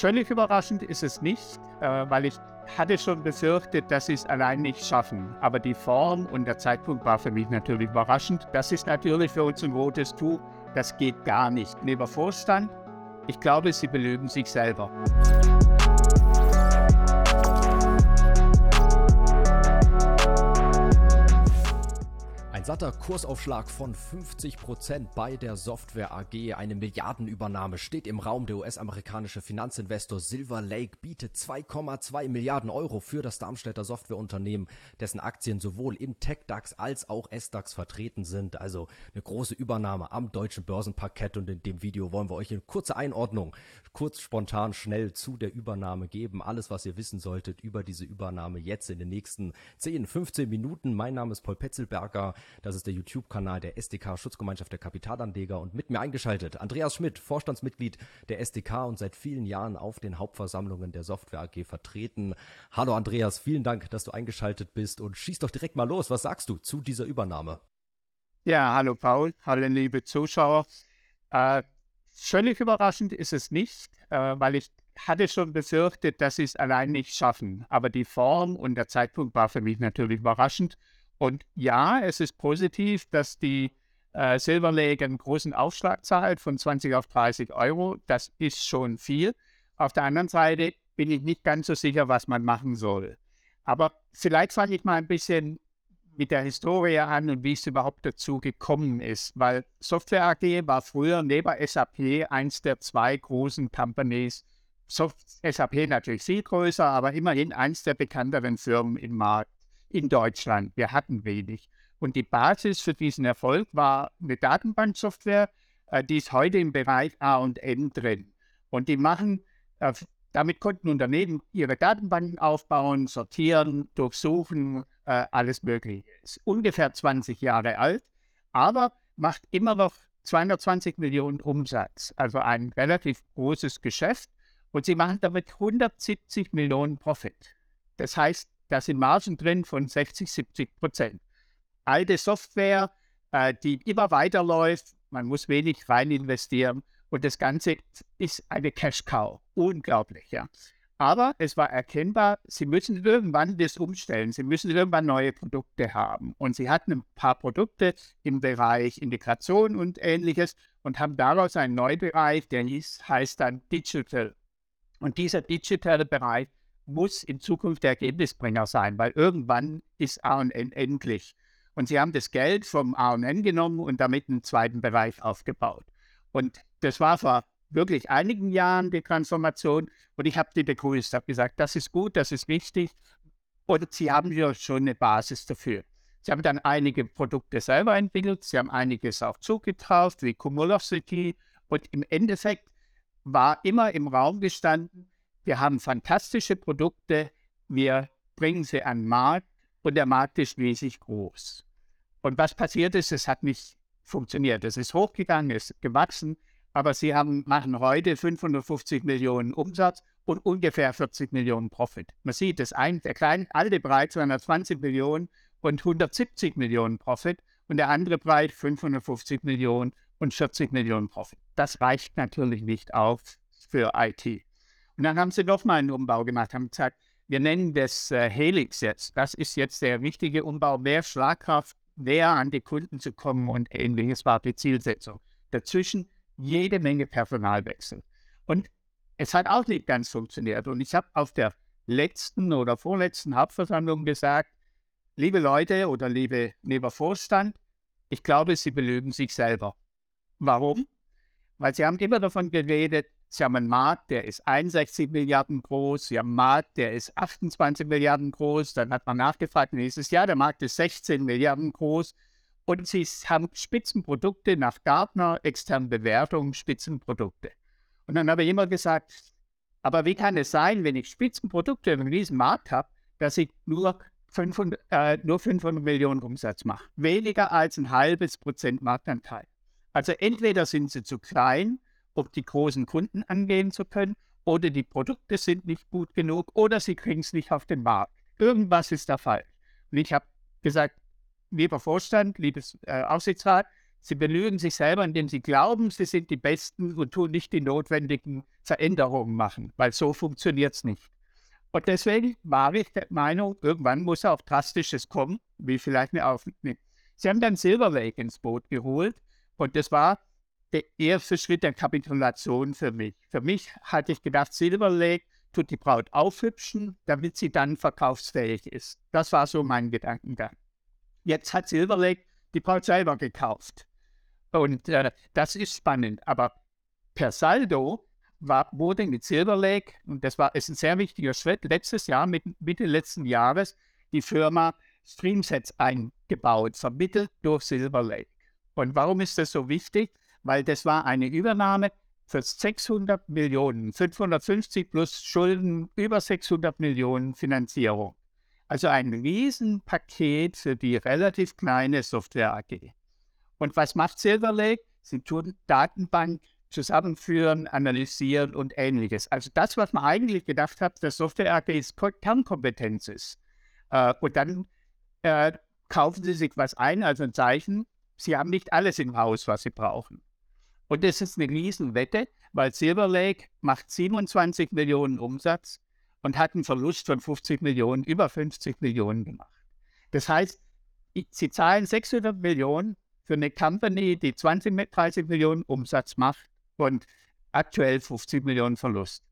völlig überraschend ist es nicht, äh, weil ich hatte schon befürchtet, dass sie es allein nicht schaffen. Aber die Form und der Zeitpunkt war für mich natürlich überraschend. Das ist natürlich für uns ein rotes Tuch. Das geht gar nicht. Neben Vorstand, ich glaube, sie belügen sich selber. Satter Kursaufschlag von 50 Prozent bei der Software AG. Eine Milliardenübernahme steht im Raum. Der US-amerikanische Finanzinvestor Silver Lake bietet 2,2 Milliarden Euro für das Darmstädter Softwareunternehmen, dessen Aktien sowohl im TechDAX als auch SDAX vertreten sind. Also eine große Übernahme am deutschen Börsenparkett. Und in dem Video wollen wir euch in kurze Einordnung, kurz, spontan, schnell zu der Übernahme geben. Alles, was ihr wissen solltet über diese Übernahme jetzt in den nächsten 10, 15 Minuten. Mein Name ist Paul Petzelberger. Das ist der YouTube-Kanal der SDK Schutzgemeinschaft der Kapitalanleger und mit mir eingeschaltet Andreas Schmidt, Vorstandsmitglied der SDK und seit vielen Jahren auf den Hauptversammlungen der Software AG vertreten. Hallo Andreas, vielen Dank, dass du eingeschaltet bist und schieß doch direkt mal los. Was sagst du zu dieser Übernahme? Ja, hallo Paul, hallo liebe Zuschauer. Äh, völlig überraschend ist es nicht, äh, weil ich hatte schon befürchtet, dass sie es allein nicht schaffen. Aber die Form und der Zeitpunkt war für mich natürlich überraschend. Und ja, es ist positiv, dass die äh, Silver Lake einen großen Aufschlag zahlt von 20 auf 30 Euro. Das ist schon viel. Auf der anderen Seite bin ich nicht ganz so sicher, was man machen soll. Aber vielleicht fange ich mal ein bisschen mit der Historie an und wie es überhaupt dazu gekommen ist, weil Software AG war früher neben SAP eins der zwei großen Companies. Soft SAP natürlich viel größer, aber immerhin eins der bekannteren Firmen im Markt in Deutschland. Wir hatten wenig. Und die Basis für diesen Erfolg war eine Datenbanksoftware, äh, die ist heute im Bereich A und N drin. Und die machen, äh, damit konnten Unternehmen ihre Datenbanken aufbauen, sortieren, durchsuchen, äh, alles Mögliche. Ist ungefähr 20 Jahre alt, aber macht immer noch 220 Millionen Umsatz, also ein relativ großes Geschäft. Und sie machen damit 170 Millionen Profit. Das heißt, da sind Margen drin von 60, 70 Prozent. Alte Software, äh, die immer weiterläuft, man muss wenig rein investieren und das Ganze ist eine Cash-Cow. Unglaublich, ja. Aber es war erkennbar, sie müssen irgendwann das umstellen. Sie müssen irgendwann neue Produkte haben. Und sie hatten ein paar Produkte im Bereich Integration und ähnliches und haben daraus einen neuen Bereich, der heißt dann Digital. Und dieser digitale Bereich muss in Zukunft der Ergebnisbringer sein, weil irgendwann ist AN endlich. Und sie haben das Geld vom AN genommen und damit einen zweiten Bereich aufgebaut. Und das war vor wirklich einigen Jahren die Transformation. Und ich habe die begrüßt, habe gesagt, das ist gut, das ist wichtig. Und sie haben ja schon eine Basis dafür. Sie haben dann einige Produkte selber entwickelt, sie haben einiges auch zugetauft, wie Cumulosity. Und im Endeffekt war immer im Raum gestanden, wir haben fantastische Produkte, wir bringen sie an den Markt und der Markt ist riesig groß. Und was passiert ist, es hat nicht funktioniert. Es ist hochgegangen, es ist gewachsen, aber sie haben, machen heute 550 Millionen Umsatz und ungefähr 40 Millionen Profit. Man sieht, das ein, der kleine alte Bereich 220 Millionen und 170 Millionen Profit und der andere Bereich 550 Millionen und 40 Millionen Profit. Das reicht natürlich nicht auf für IT. Und dann haben sie nochmal einen Umbau gemacht, haben gesagt, wir nennen das äh, Helix jetzt. Das ist jetzt der richtige Umbau, mehr Schlagkraft, näher an die Kunden zu kommen und ähnliches war die Zielsetzung. Dazwischen jede Menge Personalwechsel. Und es hat auch nicht ganz funktioniert. Und ich habe auf der letzten oder vorletzten Hauptversammlung gesagt, liebe Leute oder liebe, lieber Vorstand, ich glaube, Sie belügen sich selber. Warum? Weil Sie haben immer davon geredet, Sie haben einen Markt, der ist 61 Milliarden groß. Sie haben einen Markt, der ist 28 Milliarden groß. Dann hat man nachgefragt nächstes Jahr, der Markt ist 16 Milliarden groß. Und sie haben Spitzenprodukte nach Gartner, externen Bewertungen, Spitzenprodukte. Und dann habe ich immer gesagt, aber wie kann es sein, wenn ich Spitzenprodukte in diesem Markt habe, dass ich nur 500, äh, nur 500 Millionen Umsatz mache? Weniger als ein halbes Prozent Marktanteil. Also entweder sind sie zu klein um die großen Kunden angehen zu können, oder die Produkte sind nicht gut genug, oder sie kriegen es nicht auf den Markt. Irgendwas ist der Fall. Und ich habe gesagt, lieber Vorstand, liebes äh, Aufsichtsrat, Sie belügen sich selber, indem sie glauben, sie sind die Besten und tun nicht die notwendigen Veränderungen machen, weil so funktioniert es nicht. Und deswegen war ich der Meinung, irgendwann muss auch Drastisches kommen, wie vielleicht eine Aufnahme. Sie haben dann Silver Lake ins Boot geholt und das war der erste Schritt der Kapitulation für mich. Für mich hatte ich gedacht, Silver Lake tut die Braut aufhübschen, damit sie dann verkaufsfähig ist. Das war so mein Gedankengang. Jetzt hat Silver Lake die Braut selber gekauft. Und äh, das ist spannend. Aber per Saldo war, wurde mit Silver Lake, und das war ist ein sehr wichtiger Schritt, letztes Jahr, mit, Mitte letzten Jahres, die Firma Streamsets eingebaut, vermittelt durch Silver Lake. Und warum ist das so wichtig? Weil das war eine Übernahme für 600 Millionen, 550 plus Schulden, über 600 Millionen Finanzierung. Also ein Riesenpaket für die relativ kleine Software AG. Und was macht Silver Lake? Sie tun Datenbank zusammenführen, analysieren und ähnliches. Also das, was man eigentlich gedacht hat, dass Software AGs Kernkompetenz ist. Äh, und dann äh, kaufen sie sich was ein, also ein Zeichen, sie haben nicht alles im Haus, was sie brauchen. Und das ist eine Riesenwette, weil Silver Lake macht 27 Millionen Umsatz und hat einen Verlust von 50 Millionen, über 50 Millionen gemacht. Das heißt, sie zahlen 600 Millionen für eine Company, die 20, 30 Millionen Umsatz macht und aktuell 50 Millionen Verlust.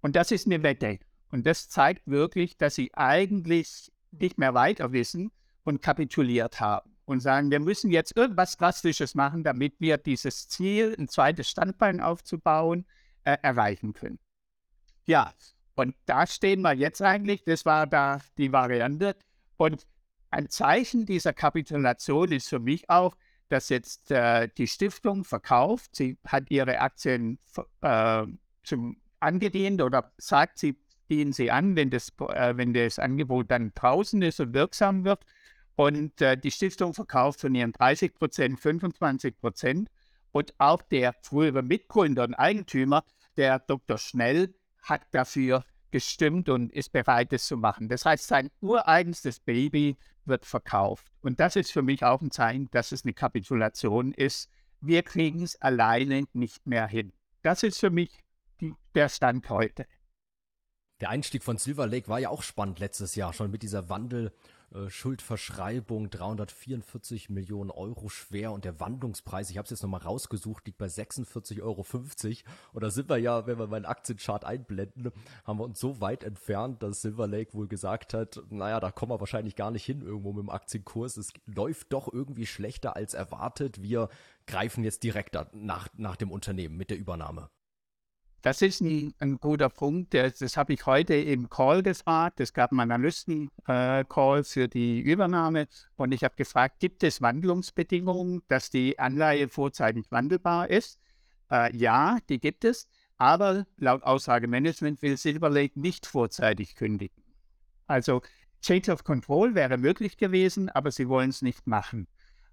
Und das ist eine Wette. Und das zeigt wirklich, dass sie eigentlich nicht mehr weiter wissen und kapituliert haben und sagen, wir müssen jetzt irgendwas Drastisches machen, damit wir dieses Ziel, ein zweites Standbein aufzubauen, äh, erreichen können. Ja, und da stehen wir jetzt eigentlich, das war da die Variante. Und ein Zeichen dieser Kapitulation ist für mich auch, dass jetzt äh, die Stiftung verkauft, sie hat ihre Aktien äh, zum angedient oder sagt, sie dienen sie an, wenn das, äh, wenn das Angebot dann draußen ist und wirksam wird. Und äh, die Stiftung verkauft von ihren 30 Prozent 25 Prozent. Und auch der frühere Mitgründer und Eigentümer, der Dr. Schnell, hat dafür gestimmt und ist bereit, es zu machen. Das heißt, sein ureigenstes Baby wird verkauft. Und das ist für mich auch ein Zeichen, dass es eine Kapitulation ist. Wir kriegen es alleine nicht mehr hin. Das ist für mich die, der Stand heute. Der Einstieg von Silver Lake war ja auch spannend letztes Jahr, schon mit dieser Wandel- Schuldverschreibung 344 Millionen Euro schwer und der Wandlungspreis, ich habe es jetzt nochmal rausgesucht, liegt bei 46,50 Euro. Und da sind wir ja, wenn wir meinen Aktienchart einblenden, haben wir uns so weit entfernt, dass Silver Lake wohl gesagt hat, naja, da kommen wir wahrscheinlich gar nicht hin irgendwo mit dem Aktienkurs. Es läuft doch irgendwie schlechter als erwartet. Wir greifen jetzt direkt nach, nach dem Unternehmen mit der Übernahme. Das ist ein, ein guter Punkt. Das, das habe ich heute im Call gefragt. Es gab einen Analysten-Call äh, für die Übernahme. Und ich habe gefragt, gibt es Wandlungsbedingungen, dass die Anleihe vorzeitig wandelbar ist? Äh, ja, die gibt es. Aber laut Aussage Management will Silver Lake nicht vorzeitig kündigen. Also Change of Control wäre möglich gewesen, aber sie wollen es nicht machen.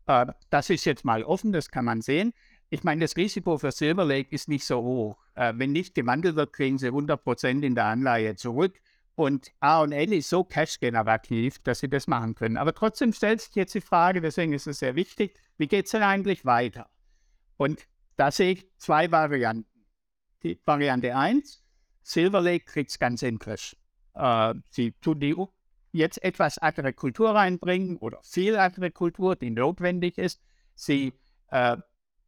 Äh, das ist jetzt mal offen, das kann man sehen. Ich meine, das Risiko für Silver Lake ist nicht so hoch. Äh, wenn nicht gewandelt wird, kriegen sie 100% in der Anleihe zurück. Und A&L ist so cash-generativ, dass sie das machen können. Aber trotzdem stellt sich jetzt die Frage, deswegen ist es sehr wichtig, wie geht es denn eigentlich weiter? Und da sehe ich zwei Varianten. Die Variante 1, Silver Lake kriegt es ganz Griff. Äh, sie tun die jetzt etwas andere Kultur reinbringen oder viel andere Kultur, die notwendig ist. Sie äh,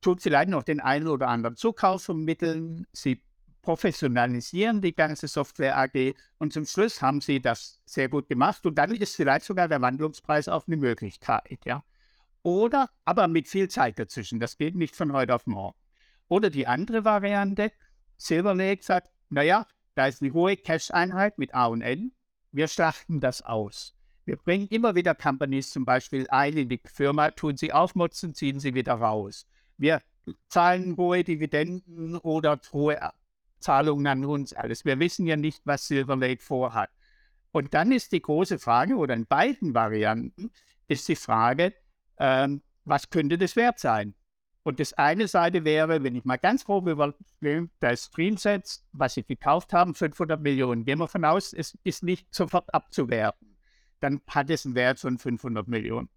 tut vielleicht noch den einen oder anderen Zukauf vermitteln. Sie professionalisieren die ganze Software AG und zum Schluss haben sie das sehr gut gemacht und dann ist vielleicht sogar der Wandlungspreis auch eine Möglichkeit, ja. Oder, aber mit viel Zeit dazwischen, das geht nicht von heute auf morgen. Oder die andere Variante, Silver Lake sagt, naja, da ist eine hohe Cash-Einheit mit A und N, wir schlachten das aus. Wir bringen immer wieder Companies zum Beispiel ein in die Firma, tun sie aufmotzen, ziehen sie wieder raus. Wir zahlen hohe Dividenden oder hohe Zahlungen an uns alles. Wir wissen ja nicht, was Silver Lake vorhat. Und dann ist die große Frage, oder in beiden Varianten, ist die Frage, ähm, was könnte das wert sein? Und das eine Seite wäre, wenn ich mal ganz grob überlege, das Streamset, was sie gekauft haben, 500 Millionen. Gehen wir von aus, es ist nicht sofort abzuwerten. Dann hat es einen Wert von 500 Millionen.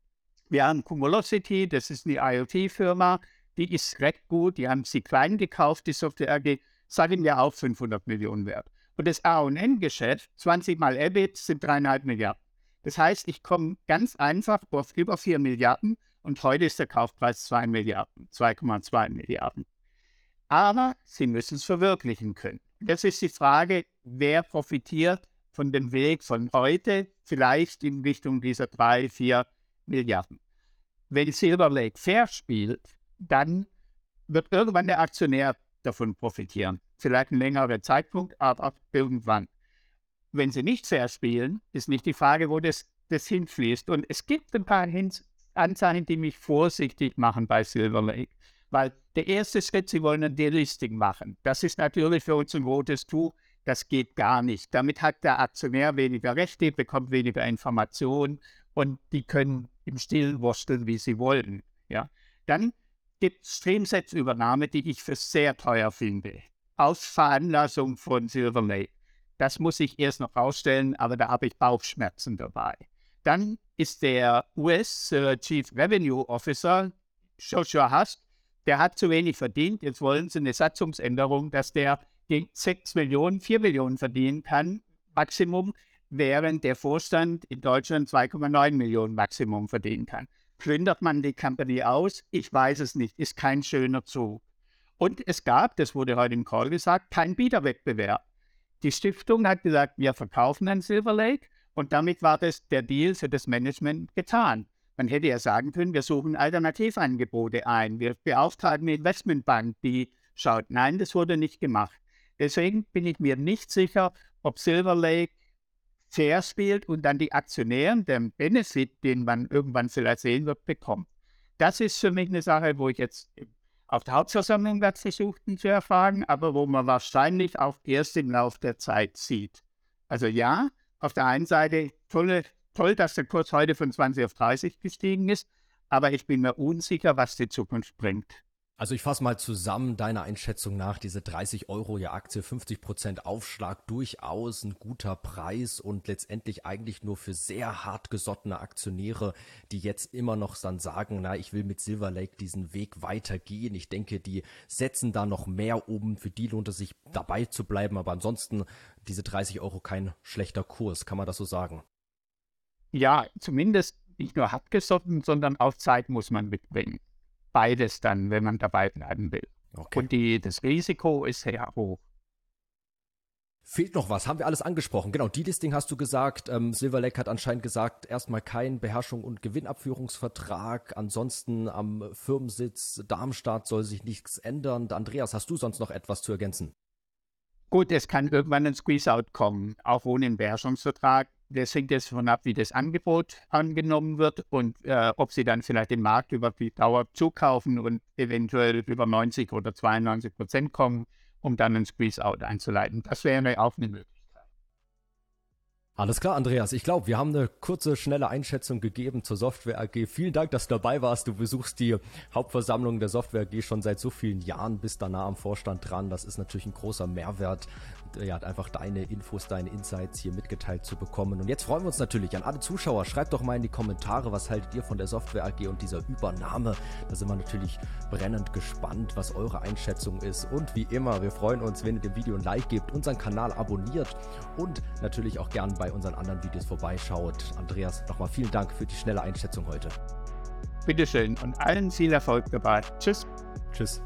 Wir haben Cumulosity, das ist eine IoT-Firma, die ist recht gut, die haben sie klein gekauft, die Software AG, sagen wir auch 500 Millionen wert. Und das A&N-Geschäft, 20 mal EBIT, sind dreieinhalb Milliarden. Das heißt, ich komme ganz einfach auf über 4 Milliarden und heute ist der Kaufpreis 2 Milliarden, 2,2 Milliarden. Aber sie müssen es verwirklichen können. Das ist die Frage, wer profitiert von dem Weg von heute, vielleicht in Richtung dieser 3, 4 Milliarden. Wenn Silver Lake fair spielt, dann wird irgendwann der Aktionär davon profitieren. Vielleicht ein längerer Zeitpunkt, aber irgendwann. Wenn sie nicht fair spielen, ist nicht die Frage, wo das, das hinfließt. Und es gibt ein paar Hints, Anzeichen, die mich vorsichtig machen bei Silver Lake. Weil der erste Schritt, sie wollen ein Delisting machen. Das ist natürlich für uns ein rotes Tuch. Das geht gar nicht. Damit hat der Aktionär weniger Rechte, bekommt weniger Informationen und die können im Stillen wursteln, wie sie wollen. Ja? Dann gibt Streamsets-Übernahme, die ich für sehr teuer finde. Aus Veranlassung von Silver Lake. Das muss ich erst noch rausstellen, aber da habe ich Bauchschmerzen dabei. Dann ist der US äh, Chief Revenue Officer, Joshua Hust, der hat zu wenig verdient. Jetzt wollen sie eine Satzungsänderung, dass der 6 Millionen, 4 Millionen verdienen kann, Maximum, während der Vorstand in Deutschland 2,9 Millionen Maximum verdienen kann. Plündert man die Company aus? Ich weiß es nicht. Ist kein schöner Zug. Und es gab, das wurde heute im Call gesagt, keinen Bieterwettbewerb. Die Stiftung hat gesagt, wir verkaufen an Silver Lake und damit war das der Deal für das Management getan. Man hätte ja sagen können, wir suchen Alternativangebote ein. Wir beauftragen eine Investmentbank, die schaut. Nein, das wurde nicht gemacht. Deswegen bin ich mir nicht sicher, ob Silver Lake fair spielt und dann die Aktionäre den Benefit, den man irgendwann vielleicht sehen wird, bekommt. Das ist für mich eine Sache, wo ich jetzt auf der Hauptversammlung werde versuchen zu erfahren, aber wo man wahrscheinlich auch erst im Laufe der Zeit sieht. Also ja, auf der einen Seite tolle toll, dass der Kurs heute von 20 auf 30 gestiegen ist, aber ich bin mir unsicher, was die Zukunft bringt. Also ich fasse mal zusammen deiner Einschätzung nach, diese 30 Euro je Aktie, 50 Prozent Aufschlag, durchaus ein guter Preis und letztendlich eigentlich nur für sehr hart gesottene Aktionäre, die jetzt immer noch dann sagen, na, ich will mit Silver Lake diesen Weg weitergehen. Ich denke, die setzen da noch mehr oben. Für die lohnt es sich dabei zu bleiben, aber ansonsten diese 30 Euro kein schlechter Kurs, kann man das so sagen? ja, zumindest nicht nur abgesotten, sondern auf Zeit muss man mitbringen. Beides dann, wenn man dabei bleiben will. Okay. Und die, das Risiko ist sehr hoch. Fehlt noch was, haben wir alles angesprochen. Genau, die Listing hast du gesagt. Ähm, Silver Lake hat anscheinend gesagt, erstmal kein Beherrschung- und Gewinnabführungsvertrag. Ansonsten am Firmensitz Darmstadt soll sich nichts ändern. Andreas, hast du sonst noch etwas zu ergänzen? Gut, es kann irgendwann ein Squeeze-Out kommen, auch ohne einen Beherrschungsvertrag. Das hängt jetzt davon ab, wie das Angebot angenommen wird und äh, ob sie dann vielleicht den Markt über die Dauer zukaufen und eventuell über 90 oder 92 Prozent kommen, um dann ein Squeeze-Out einzuleiten. Das wäre auch eine Möglichkeit. Alles klar, Andreas. Ich glaube, wir haben eine kurze, schnelle Einschätzung gegeben zur Software AG. Vielen Dank, dass du dabei warst. Du besuchst die Hauptversammlung der Software AG schon seit so vielen Jahren, bist da nah am Vorstand dran. Das ist natürlich ein großer Mehrwert ja, einfach deine Infos, deine Insights hier mitgeteilt zu bekommen. Und jetzt freuen wir uns natürlich an alle Zuschauer. Schreibt doch mal in die Kommentare, was haltet ihr von der Software AG und dieser Übernahme. Da sind wir natürlich brennend gespannt, was eure Einschätzung ist. Und wie immer, wir freuen uns, wenn ihr dem Video ein Like gebt, unseren Kanal abonniert und natürlich auch gern bei unseren anderen Videos vorbeischaut. Andreas, nochmal vielen Dank für die schnelle Einschätzung heute. Bitteschön und allen viel Erfolg dabei. Tschüss. Tschüss.